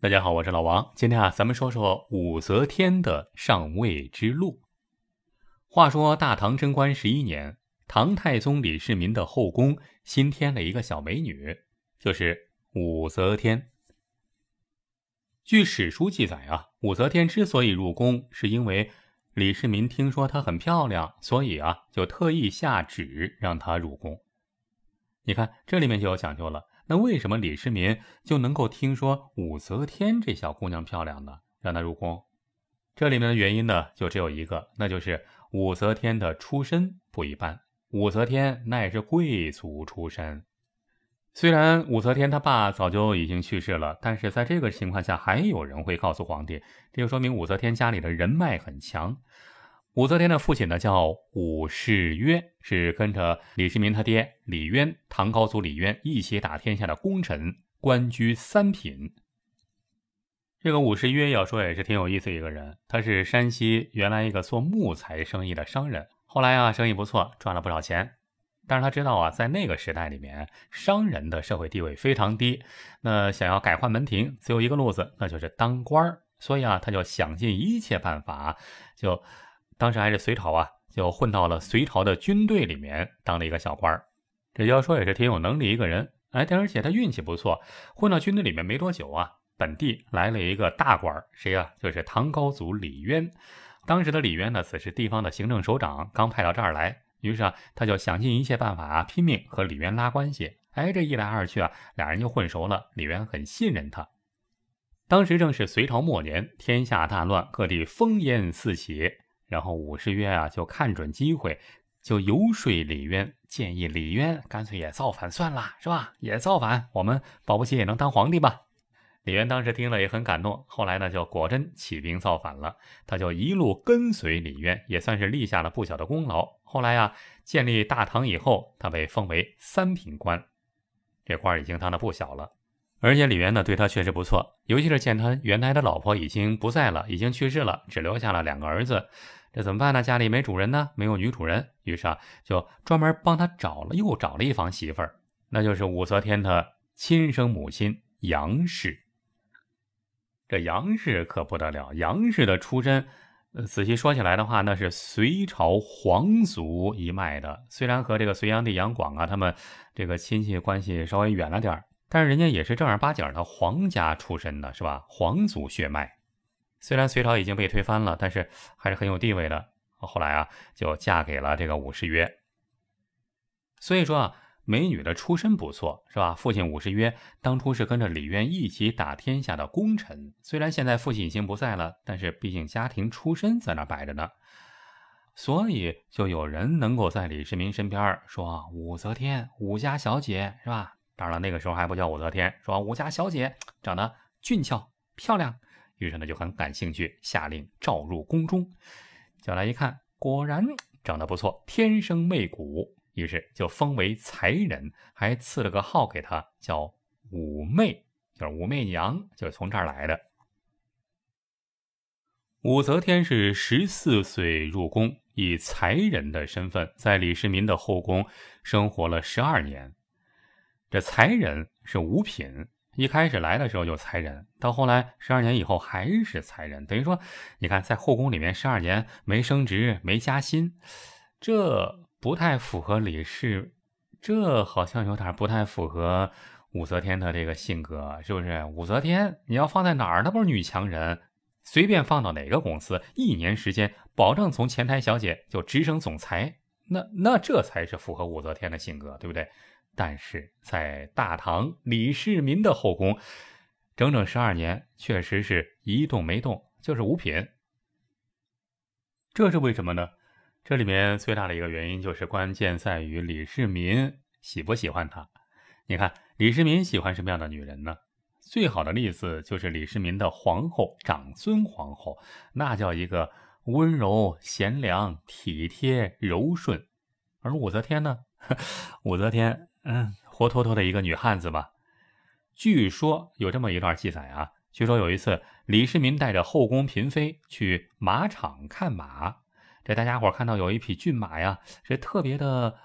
大家好，我是老王。今天啊，咱们说说武则天的上位之路。话说大唐贞观十一年，唐太宗李世民的后宫新添了一个小美女，就是武则天。据史书记载啊，武则天之所以入宫，是因为李世民听说她很漂亮，所以啊，就特意下旨让她入宫。你看，这里面就有讲究了。那为什么李世民就能够听说武则天这小姑娘漂亮呢？让她入宫？这里面的原因呢，就只有一个，那就是武则天的出身不一般。武则天乃是贵族出身，虽然武则天她爸早就已经去世了，但是在这个情况下，还有人会告诉皇帝，这就说明武则天家里的人脉很强。武则天的父亲呢叫武士约，是跟着李世民他爹李渊，唐高祖李渊一起打天下的功臣，官居三品。这个武士约要说也是挺有意思一个人，他是山西原来一个做木材生意的商人，后来啊生意不错，赚了不少钱。但是他知道啊，在那个时代里面，商人的社会地位非常低，那想要改换门庭，只有一个路子，那就是当官。所以啊，他就想尽一切办法，就。当时还是隋朝啊，就混到了隋朝的军队里面当了一个小官儿。这要说也是挺有能力一个人，哎，但而且他运气不错，混到军队里面没多久啊，本地来了一个大官儿，谁呀？就是唐高祖李渊。当时的李渊呢，此时地方的行政首长，刚派到这儿来，于是啊，他就想尽一切办法啊，拼命和李渊拉关系。哎，这一来二去啊，俩人就混熟了，李渊很信任他。当时正是隋朝末年，天下大乱，各地烽烟四起。然后武士约啊，就看准机会，就游说李渊，建议李渊干脆也造反算了，是吧？也造反，我们保不齐也能当皇帝吧？李渊当时听了也很感动，后来呢，就果真起兵造反了。他就一路跟随李渊，也算是立下了不小的功劳。后来啊，建立大唐以后，他被封为三品官，这官已经当的不小了。而且李渊呢，对他确实不错，尤其是见他原来的老婆已经不在了，已经去世了，只留下了两个儿子。这怎么办呢？家里没主人呢，没有女主人，于是啊，就专门帮他找了又找了一房媳妇儿，那就是武则天的亲生母亲杨氏。这杨氏可不得了，杨氏的出身，仔细说起来的话，那是隋朝皇族一脉的。虽然和这个隋炀帝杨广啊，他们这个亲戚关系稍微远了点但是人家也是正儿八经的皇家出身的，是吧？皇族血脉。虽然隋朝已经被推翻了，但是还是很有地位的。后来啊，就嫁给了这个武士约。所以说啊，美女的出身不错，是吧？父亲武士约当初是跟着李渊一起打天下的功臣。虽然现在父亲已经不在了，但是毕竟家庭出身在那摆着呢。所以就有人能够在李世民身边说：“武则天，武家小姐，是吧？”当然了，那个时候还不叫武则天，说武家小姐长得俊俏漂亮。于是呢就很感兴趣，下令召入宫中。叫来一看，果然长得不错，天生媚骨。于是就封为才人，还赐了个号给他，叫武媚，就是武媚娘，就是从这儿来的。武则天是十四岁入宫，以才人的身份在李世民的后宫生活了十二年。这才人是五品。一开始来的时候就裁人，到后来十二年以后还是裁人，等于说，你看在后宫里面十二年没升职没加薪，这不太符合李氏，这好像有点不太符合武则天的这个性格，是不是？武则天你要放在哪儿，那不是女强人，随便放到哪个公司，一年时间保证从前台小姐就直升总裁，那那这才是符合武则天的性格，对不对？但是在大唐李世民的后宫，整整十二年，确实是一动没动，就是五品。这是为什么呢？这里面最大的一个原因就是关键在于李世民喜不喜欢她。你看，李世民喜欢什么样的女人呢？最好的例子就是李世民的皇后长孙皇后，那叫一个温柔贤良、体贴柔顺。而武则天呢？武则天。嗯，活脱脱的一个女汉子吧。据说有这么一段记载啊，据说有一次李世民带着后宫嫔妃去马场看马，这大家伙看到有一匹骏马呀，是特别的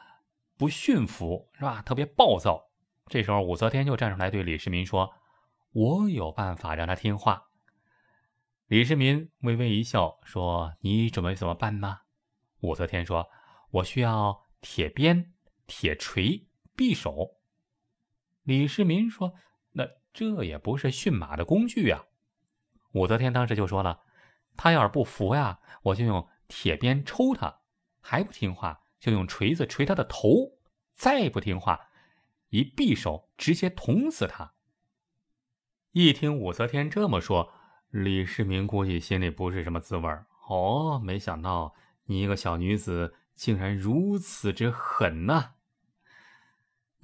不驯服，是吧？特别暴躁。这时候武则天就站出来对李世民说：“我有办法让他听话。”李世民微微一笑说：“你准备怎么办呢？”武则天说：“我需要铁鞭、铁锤、匕首。”李世民说：“那这也不是驯马的工具啊！”武则天当时就说了：“他要是不服呀，我就用铁鞭抽他；还不听话，就用锤子锤他的头；再不听话，一匕首直接捅死他。”一听武则天这么说，李世民估计心里不是什么滋味儿。哦，没想到你一个小女子竟然如此之狠呐！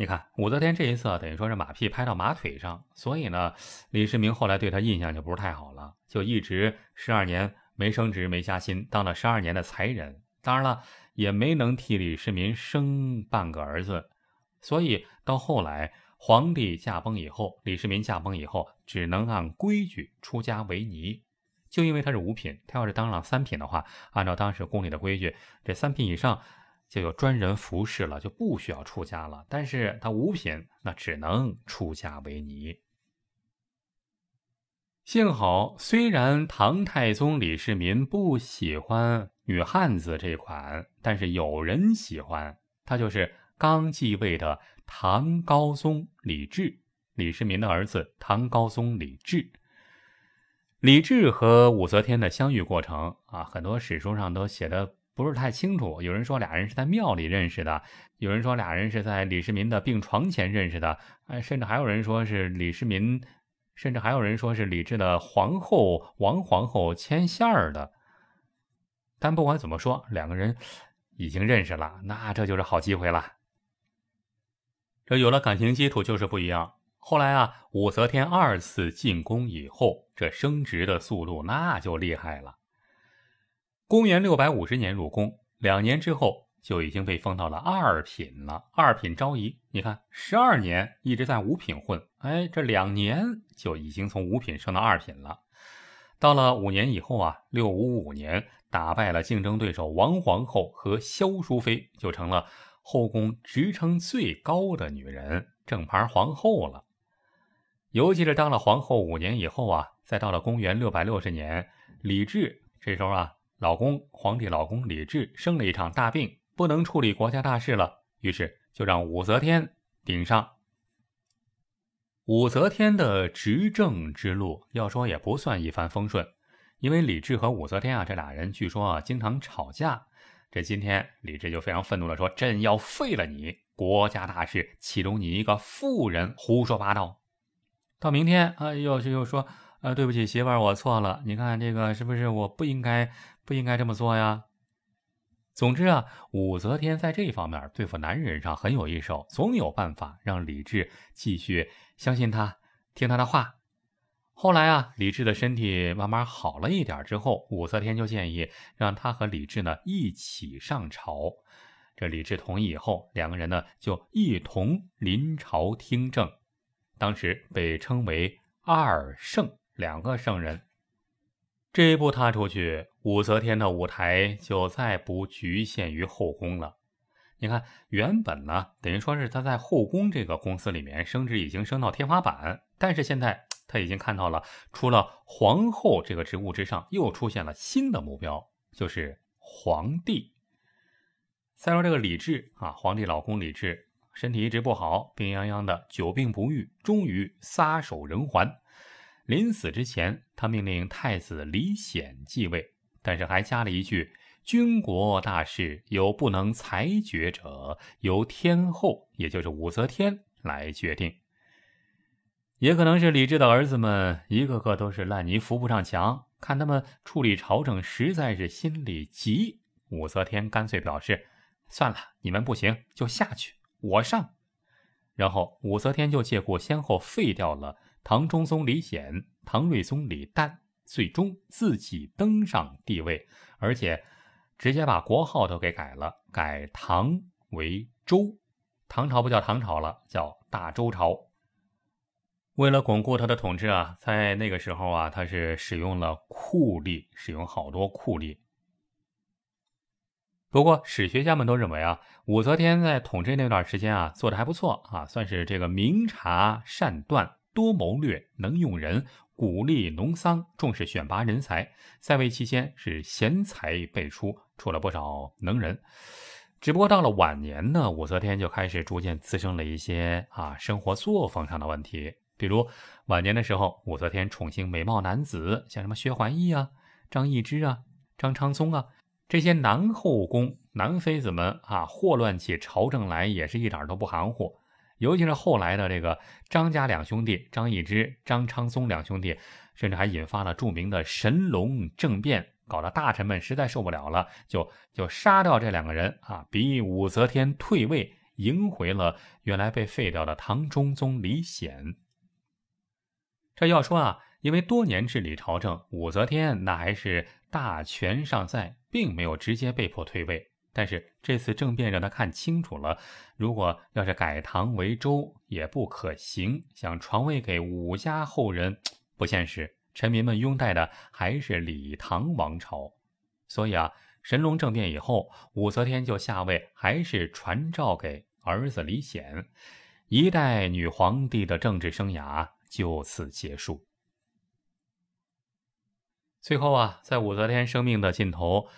你看武则天这一次等于说是马屁拍到马腿上，所以呢，李世民后来对他印象就不是太好了，就一直十二年没升职没加薪，当了十二年的才人。当然了，也没能替李世民生半个儿子，所以到后来。皇帝驾崩以后，李世民驾崩以后，只能按规矩出家为尼。就因为他是五品，他要是当了三品的话，按照当时宫里的规矩，这三品以上就有专人服侍了，就不需要出家了。但是他五品，那只能出家为尼。幸好，虽然唐太宗李世民不喜欢女汉子这款，但是有人喜欢，他就是刚继位的。唐高宗李治，李世民的儿子。唐高宗李治，李治和武则天的相遇过程啊，很多史书上都写的不是太清楚。有人说俩人是在庙里认识的，有人说俩人是在李世民的病床前认识的，哎，甚至还有人说是李世民，甚至还有人说是李治的皇后王皇后牵线儿的。但不管怎么说，两个人已经认识了，那这就是好机会了。这有了感情基础就是不一样。后来啊，武则天二次进宫以后，这升职的速度那就厉害了。公元六百五十年入宫，两年之后就已经被封到了二品了。二品昭仪，你看十二年一直在五品混，哎，这两年就已经从五品升到二品了。到了五年以后啊，六五五年打败了竞争对手王皇后和萧淑妃，就成了。后宫职称最高的女人，正牌皇后了。尤其是当了皇后五年以后啊，再到了公元六百六十年，李治这时候啊，老公皇帝老公李治生了一场大病，不能处理国家大事了，于是就让武则天顶上。武则天的执政之路，要说也不算一帆风顺，因为李治和武则天啊，这俩人据说啊，经常吵架。这今天李治就非常愤怒地说：“朕要废了你！国家大事岂容你一个妇人胡说八道？”到明天啊，又又说：“呃，对不起，媳妇，我错了。你看这个是不是我不应该不应该这么做呀？”总之啊，武则天在这方面对付男人上很有一手，总有办法让李治继续相信他，听他的话。后来啊，李治的身体慢慢好了一点之后，武则天就建议让他和李治呢一起上朝。这李治同意以后，两个人呢就一同临朝听政。当时被称为二圣，两个圣人。这一步踏出去，武则天的舞台就再不局限于后宫了。你看，原本呢，等于说是她在后宫这个公司里面升职已经升到天花板，但是现在。她已经看到了，除了皇后这个职务之上，又出现了新的目标，就是皇帝。再说这个李治啊，皇帝老公李治身体一直不好，病殃殃的，久病不愈，终于撒手人寰。临死之前，他命令太子李显继位，但是还加了一句：“军国大事有不能裁决者，由天后，也就是武则天来决定。”也可能是李治的儿子们一个个都是烂泥扶不上墙，看他们处理朝政实在是心里急。武则天干脆表示：“算了，你们不行就下去，我上。”然后武则天就借故先后废掉了唐中宗李显、唐睿宗李旦，最终自己登上帝位，而且直接把国号都给改了，改唐为周。唐朝不叫唐朝了，叫大周朝。为了巩固他的统治啊，在那个时候啊，他是使用了酷吏，使用好多酷吏。不过史学家们都认为啊，武则天在统治那段时间啊，做的还不错啊，算是这个明察善断、多谋略、能用人，鼓励农桑，重视选拔人才。在位期间是贤才辈出，出了不少能人。只不过到了晚年呢，武则天就开始逐渐滋生了一些啊生活作风上的问题。比如晚年的时候，武则天宠幸美貌男子，像什么薛怀义啊、张易之啊、张昌宗啊。这些男后宫、男妃子们啊，祸乱起朝政来也是一点都不含糊。尤其是后来的这个张家两兄弟张易之、张昌宗两兄弟，甚至还引发了著名的神龙政变，搞得大臣们实在受不了了，就就杀掉这两个人啊，逼武则天退位，迎回了原来被废掉的唐中宗李显。这要说啊。因为多年治理朝政，武则天那还是大权尚在，并没有直接被迫退位。但是这次政变让他看清楚了，如果要是改唐为周也不可行，想传位给武家后人不现实。臣民们拥戴的还是李唐王朝，所以啊，神龙政变以后，武则天就下位，还是传诏给儿子李显，一代女皇帝的政治生涯就此结束。最后啊，在武则天生命的尽头，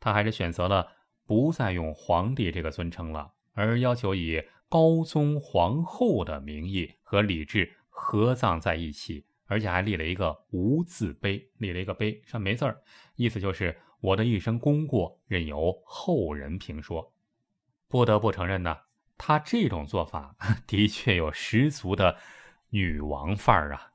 她还是选择了不再用皇帝这个尊称了，而要求以高宗皇后的名义和李治合葬在一起，而且还立了一个无字碑，立了一个碑上没字儿，意思就是我的一生功过任由后人评说。不得不承认呢，他这种做法的确有十足的女王范儿啊。